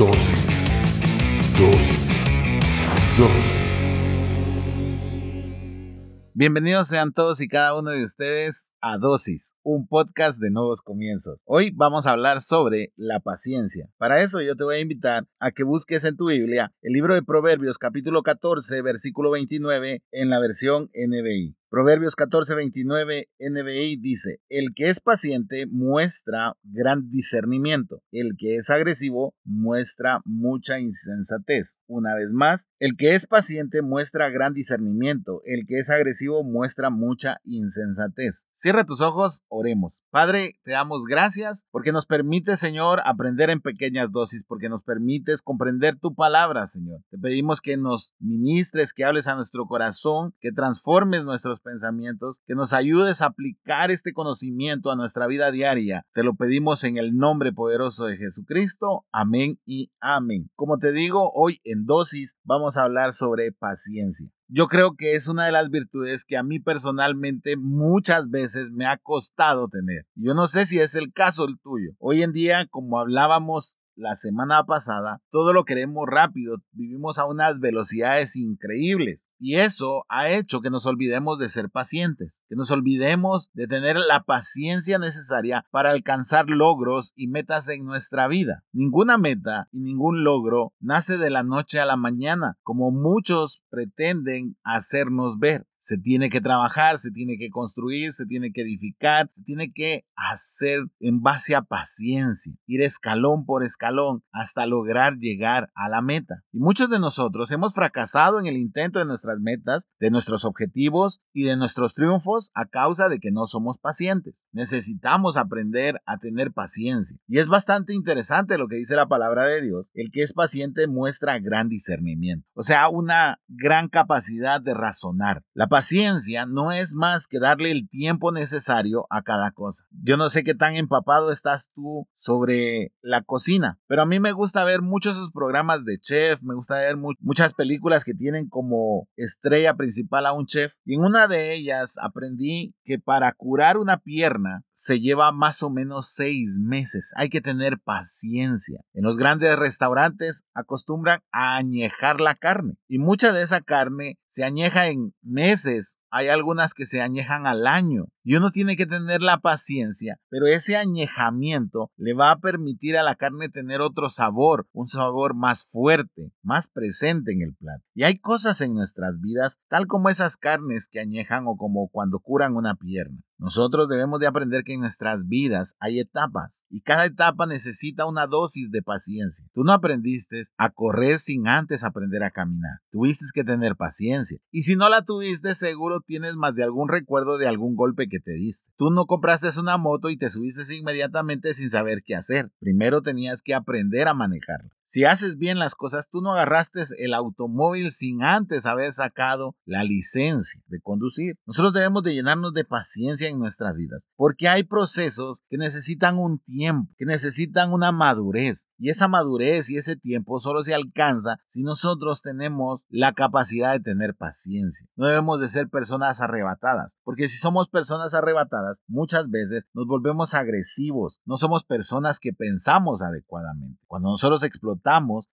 Dosis. Dosis. Dosis. Bienvenidos sean todos y cada uno de ustedes a Dosis, un podcast de nuevos comienzos. Hoy vamos a hablar sobre la paciencia. Para eso yo te voy a invitar a que busques en tu Biblia el libro de Proverbios capítulo 14 versículo 29 en la versión NBI. Proverbios 14:29 NBI dice, el que es paciente muestra gran discernimiento, el que es agresivo muestra mucha insensatez. Una vez más, el que es paciente muestra gran discernimiento, el que es agresivo muestra mucha insensatez. Cierra tus ojos, oremos. Padre, te damos gracias porque nos permite, Señor, aprender en pequeñas dosis, porque nos permites comprender tu palabra, Señor. Te pedimos que nos ministres, que hables a nuestro corazón, que transformes nuestros pensamientos, que nos ayudes a aplicar este conocimiento a nuestra vida diaria. Te lo pedimos en el nombre poderoso de Jesucristo. Amén y amén. Como te digo, hoy en dosis vamos a hablar sobre paciencia. Yo creo que es una de las virtudes que a mí personalmente muchas veces me ha costado tener. Yo no sé si es el caso el tuyo. Hoy en día, como hablábamos la semana pasada, todo lo queremos rápido, vivimos a unas velocidades increíbles. Y eso ha hecho que nos olvidemos de ser pacientes, que nos olvidemos de tener la paciencia necesaria para alcanzar logros y metas en nuestra vida. Ninguna meta y ningún logro nace de la noche a la mañana, como muchos pretenden hacernos ver. Se tiene que trabajar, se tiene que construir, se tiene que edificar, se tiene que hacer en base a paciencia, ir escalón por escalón hasta lograr llegar a la meta. Y muchos de nosotros hemos fracasado en el intento de nuestras metas, de nuestros objetivos y de nuestros triunfos a causa de que no somos pacientes. Necesitamos aprender a tener paciencia. Y es bastante interesante lo que dice la palabra de Dios. El que es paciente muestra gran discernimiento, o sea, una gran capacidad de razonar. Paciencia no es más que darle el tiempo necesario a cada cosa. Yo no sé qué tan empapado estás tú sobre la cocina, pero a mí me gusta ver muchos esos programas de chef, me gusta ver muchas películas que tienen como estrella principal a un chef y en una de ellas aprendí que para curar una pierna se lleva más o menos seis meses. Hay que tener paciencia. En los grandes restaurantes acostumbran a añejar la carne y mucha de esa carne se añeja en meses hay algunas que se añejan al año y uno tiene que tener la paciencia, pero ese añejamiento le va a permitir a la carne tener otro sabor, un sabor más fuerte, más presente en el plato. Y hay cosas en nuestras vidas, tal como esas carnes que añejan o como cuando curan una pierna. Nosotros debemos de aprender que en nuestras vidas hay etapas y cada etapa necesita una dosis de paciencia. Tú no aprendiste a correr sin antes aprender a caminar. Tuviste que tener paciencia. Y si no la tuviste, seguro tienes más de algún recuerdo de algún golpe que te diste. Tú no compraste una moto y te subiste inmediatamente sin saber qué hacer. Primero tenías que aprender a manejarla. Si haces bien las cosas, tú no agarraste el automóvil sin antes haber sacado la licencia de conducir. Nosotros debemos de llenarnos de paciencia en nuestras vidas, porque hay procesos que necesitan un tiempo, que necesitan una madurez, y esa madurez y ese tiempo solo se alcanza si nosotros tenemos la capacidad de tener paciencia. No debemos de ser personas arrebatadas, porque si somos personas arrebatadas, muchas veces nos volvemos agresivos, no somos personas que pensamos adecuadamente. Cuando nosotros explotamos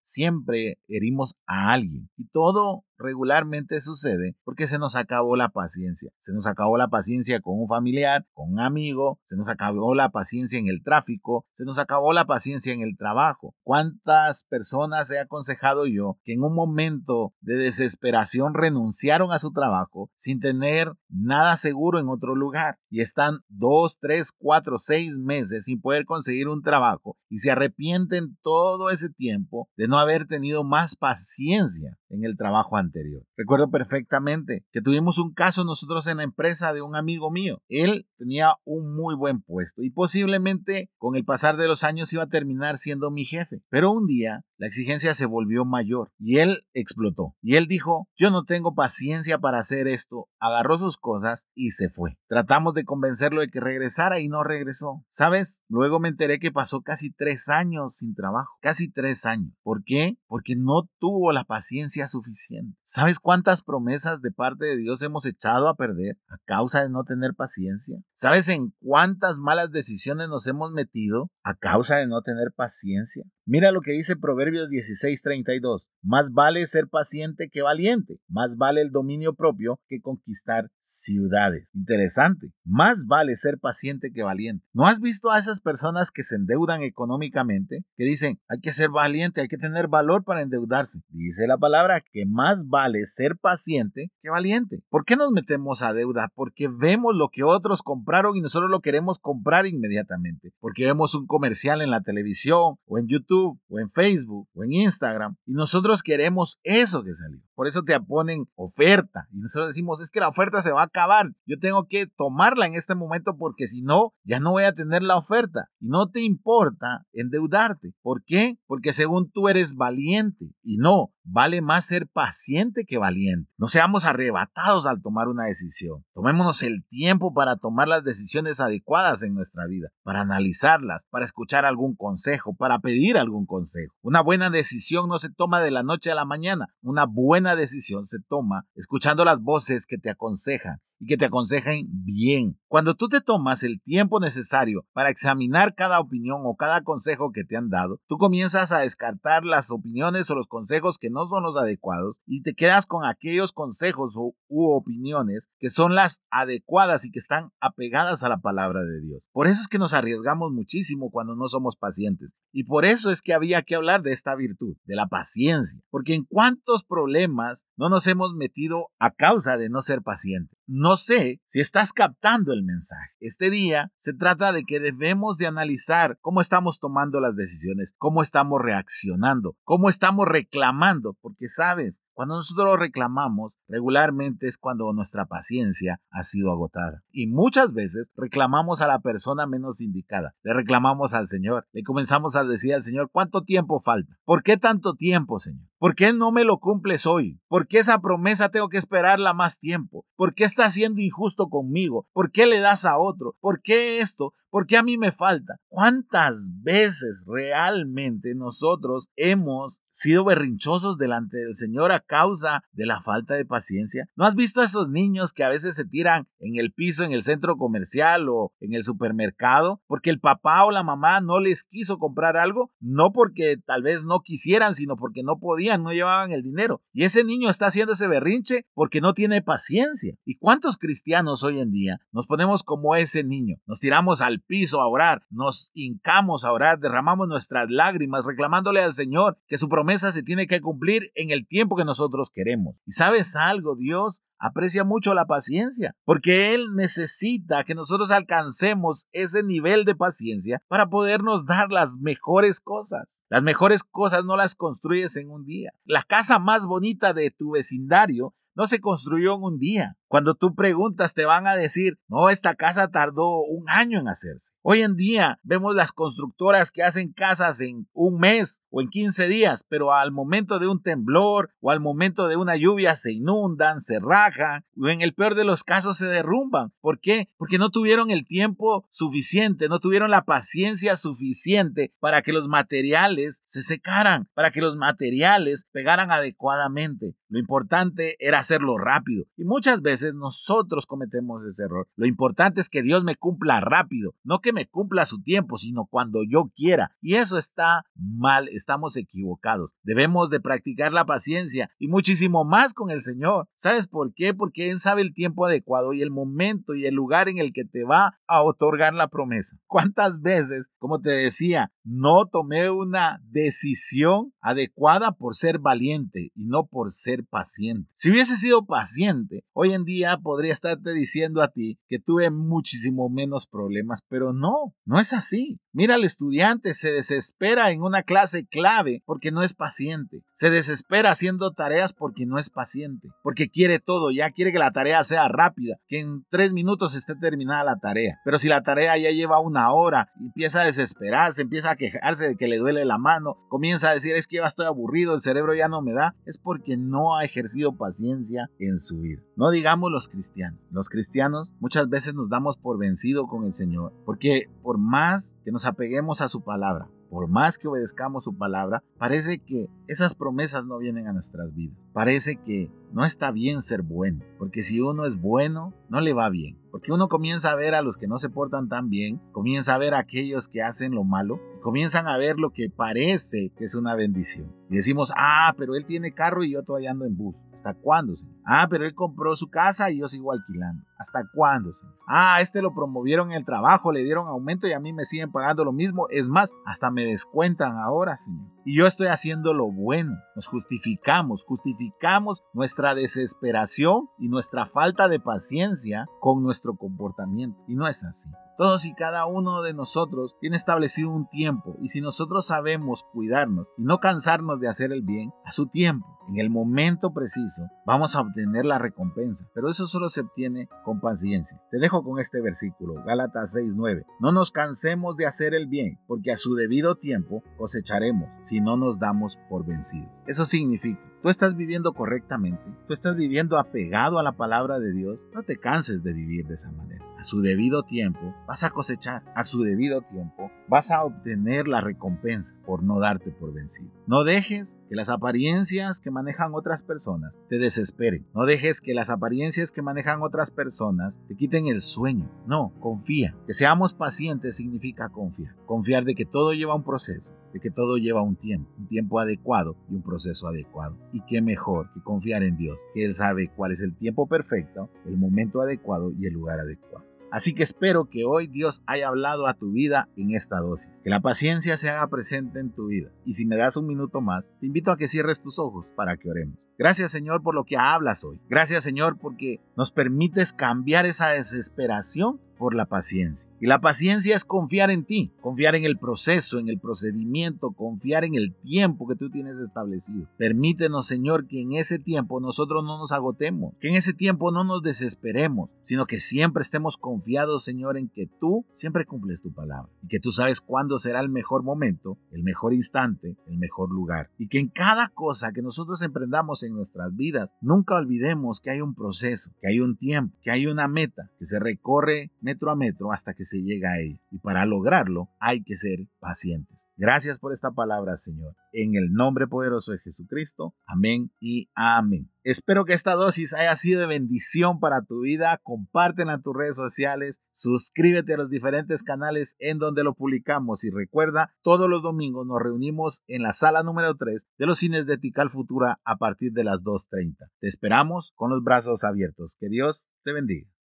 siempre herimos a alguien. Y todo regularmente sucede porque se nos acabó la paciencia. Se nos acabó la paciencia con un familiar, con un amigo, se nos acabó la paciencia en el tráfico, se nos acabó la paciencia en el trabajo. ¿Cuántas personas he aconsejado yo que en un momento de desesperación renunciaron a su trabajo sin tener nada seguro en otro lugar y están dos, tres, cuatro, seis meses sin poder conseguir un trabajo y se arrepienten todo ese tiempo de no haber tenido más paciencia en el trabajo anterior. Recuerdo perfectamente que tuvimos un caso nosotros en la empresa de un amigo mío. Él tenía un muy buen puesto y posiblemente con el pasar de los años iba a terminar siendo mi jefe. Pero un día la exigencia se volvió mayor y él explotó. Y él dijo, yo no tengo paciencia para hacer esto. Agarró sus cosas y se fue. Tratamos de convencerlo de que regresara y no regresó. ¿Sabes? Luego me enteré que pasó casi tres años sin trabajo. Casi tres años. ¿Por qué? Porque no tuvo la paciencia suficiente. ¿Sabes cuántas promesas de parte de Dios hemos echado a perder a causa de no tener paciencia? ¿Sabes en cuántas malas decisiones nos hemos metido a causa de no tener paciencia? Mira lo que dice Proverbios 16:32. Más vale ser paciente que valiente. Más vale el dominio propio que conquistar ciudades. Interesante. Más vale ser paciente que valiente. ¿No has visto a esas personas que se endeudan económicamente? Que dicen, hay que ser valiente, hay que tener valor para endeudarse. Dice la palabra que más vale ser paciente que valiente. ¿Por qué nos metemos a deuda? Porque vemos lo que otros compraron y nosotros lo queremos comprar inmediatamente. Porque vemos un comercial en la televisión o en YouTube o en Facebook o en Instagram y nosotros queremos eso que salió. Por eso te ponen oferta y nosotros decimos es que la oferta se va a acabar. Yo tengo que tomarla en este momento porque si no, ya no voy a tener la oferta. Y no te importa endeudarte. ¿Por qué? Porque según tú eres valiente y no, vale más ser paciente que valiente. No seamos arrebatados al tomar una decisión. Tomémonos el tiempo para tomar las decisiones adecuadas en nuestra vida, para analizarlas, para escuchar algún consejo, para pedir algún consejo. Una buena decisión no se toma de la noche a la mañana. Una buena decisión se toma escuchando las voces que te aconsejan y que te aconsejen bien. Cuando tú te tomas el tiempo necesario para examinar cada opinión o cada consejo que te han dado, tú comienzas a descartar las opiniones o los consejos que no son los adecuados y te quedas con aquellos consejos u, opiniones que son las adecuadas y que están apegadas a la palabra de Dios. Por eso es que nos arriesgamos muchísimo cuando no somos pacientes y por eso es que había que hablar de esta virtud, de la paciencia, porque en cuántos problemas no nos hemos metido a causa de no ser pacientes. Sé si estás captando el mensaje. Este día se trata de que debemos de analizar cómo estamos tomando las decisiones, cómo estamos reaccionando, cómo estamos reclamando, porque sabes, cuando nosotros reclamamos, regularmente es cuando nuestra paciencia ha sido agotada. Y muchas veces reclamamos a la persona menos indicada. Le reclamamos al Señor. Le comenzamos a decir al Señor, ¿cuánto tiempo falta? ¿Por qué tanto tiempo, Señor? ¿Por qué no me lo cumples hoy? ¿Por qué esa promesa tengo que esperarla más tiempo? ¿Por qué estás siendo injusto conmigo? ¿Por qué le das a otro? ¿Por qué esto? ¿Por qué a mí me falta? ¿Cuántas veces realmente nosotros hemos sido berrinchosos delante del Señor a causa de la falta de paciencia? ¿No has visto a esos niños que a veces se tiran en el piso en el centro comercial o en el supermercado porque el papá o la mamá no les quiso comprar algo? No porque tal vez no quisieran, sino porque no podían, no llevaban el dinero. Y ese niño está haciendo ese berrinche porque no tiene paciencia. ¿Y cuántos cristianos hoy en día nos ponemos como ese niño? Nos tiramos al piso a orar, nos hincamos a orar, derramamos nuestras lágrimas reclamándole al Señor que su promesa se tiene que cumplir en el tiempo que nosotros queremos. ¿Y sabes algo? Dios aprecia mucho la paciencia, porque Él necesita que nosotros alcancemos ese nivel de paciencia para podernos dar las mejores cosas. Las mejores cosas no las construyes en un día. La casa más bonita de tu vecindario no se construyó en un día. Cuando tú preguntas te van a decir, no, esta casa tardó un año en hacerse. Hoy en día vemos las constructoras que hacen casas en un mes o en 15 días, pero al momento de un temblor o al momento de una lluvia se inundan, se rajan o en el peor de los casos se derrumban. ¿Por qué? Porque no tuvieron el tiempo suficiente, no tuvieron la paciencia suficiente para que los materiales se secaran, para que los materiales pegaran adecuadamente. Lo importante era hacerlo rápido y muchas veces nosotros cometemos ese error. Lo importante es que Dios me cumpla rápido, no que me cumpla su tiempo, sino cuando yo quiera. Y eso está mal, estamos equivocados. Debemos de practicar la paciencia y muchísimo más con el Señor. ¿Sabes por qué? Porque Él sabe el tiempo adecuado y el momento y el lugar en el que te va a otorgar la promesa. ¿Cuántas veces, como te decía, no tomé una decisión adecuada por ser valiente y no por ser paciente? Si hubiese sido paciente, hoy en día podría estarte diciendo a ti que tuve muchísimo menos problemas, pero no, no es así. Mira al estudiante, se desespera en una clase clave porque no es paciente. Se desespera haciendo tareas porque no es paciente, porque quiere todo, ya quiere que la tarea sea rápida, que en tres minutos esté terminada la tarea. Pero si la tarea ya lleva una hora, empieza a desesperarse, empieza a quejarse de que le duele la mano, comienza a decir es que ya estoy aburrido, el cerebro ya no me da, es porque no ha ejercido paciencia en su vida. No digamos los cristianos. Los cristianos muchas veces nos damos por vencido con el Señor, porque por más que nos apeguemos a su palabra, por más que obedezcamos su palabra, parece que esas promesas no vienen a nuestras vidas. Parece que no está bien ser bueno, porque si uno es bueno, no le va bien. Porque uno comienza a ver a los que no se portan tan bien, comienza a ver a aquellos que hacen lo malo, y comienzan a ver lo que parece que es una bendición. Y decimos, ah, pero él tiene carro y yo todavía ando en bus. ¿Hasta cuándo, señor? Ah, pero él compró su casa y yo sigo alquilando. ¿Hasta cuándo, señor? Ah, este lo promovieron en el trabajo, le dieron aumento y a mí me siguen pagando lo mismo. Es más, hasta me descuentan ahora, señor. Y yo estoy haciendo lo bueno. Nos justificamos, justificamos nuestra desesperación y nuestra falta de paciencia con nuestro comportamiento. Y no es así. Todos y cada uno de nosotros tiene establecido un tiempo y si nosotros sabemos cuidarnos y no cansarnos de hacer el bien, a su tiempo, en el momento preciso, vamos a obtener la recompensa. Pero eso solo se obtiene con paciencia. Te dejo con este versículo, Gálatas 6:9. No nos cansemos de hacer el bien, porque a su debido tiempo cosecharemos si no nos damos por vencidos. Eso significa tú estás viviendo correctamente, tú estás viviendo apegado a la palabra de Dios, no te canses de vivir de esa manera. A su debido tiempo vas a cosechar, a su debido tiempo vas a obtener la recompensa por no darte por vencido. No dejes que las apariencias que manejan otras personas te desesperen. No dejes que las apariencias que manejan otras personas te quiten el sueño. No, confía. Que seamos pacientes significa confiar. Confiar de que todo lleva un proceso, de que todo lleva un tiempo, un tiempo adecuado y un proceso adecuado. Y qué mejor que confiar en Dios, que Él sabe cuál es el tiempo perfecto, el momento adecuado y el lugar adecuado. Así que espero que hoy Dios haya hablado a tu vida en esta dosis, que la paciencia se haga presente en tu vida. Y si me das un minuto más, te invito a que cierres tus ojos para que oremos. Gracias Señor por lo que hablas hoy. Gracias Señor porque nos permites cambiar esa desesperación por la paciencia. Y la paciencia es confiar en ti, confiar en el proceso, en el procedimiento, confiar en el tiempo que tú tienes establecido. Permítenos, Señor, que en ese tiempo nosotros no nos agotemos, que en ese tiempo no nos desesperemos, sino que siempre estemos confiados, Señor, en que tú siempre cumples tu palabra y que tú sabes cuándo será el mejor momento, el mejor instante, el mejor lugar. Y que en cada cosa que nosotros emprendamos en nuestras vidas, nunca olvidemos que hay un proceso, que hay un tiempo, que hay una meta que se recorre metro a metro hasta que se llega a ella. Y para lograrlo hay que ser pacientes. Gracias por esta palabra, Señor. En el nombre poderoso de Jesucristo. Amén y amén. Espero que esta dosis haya sido de bendición para tu vida. Compártela en tus redes sociales. Suscríbete a los diferentes canales en donde lo publicamos. Y recuerda, todos los domingos nos reunimos en la sala número 3 de los cines de Tical Futura a partir de las 2.30. Te esperamos con los brazos abiertos. Que Dios te bendiga.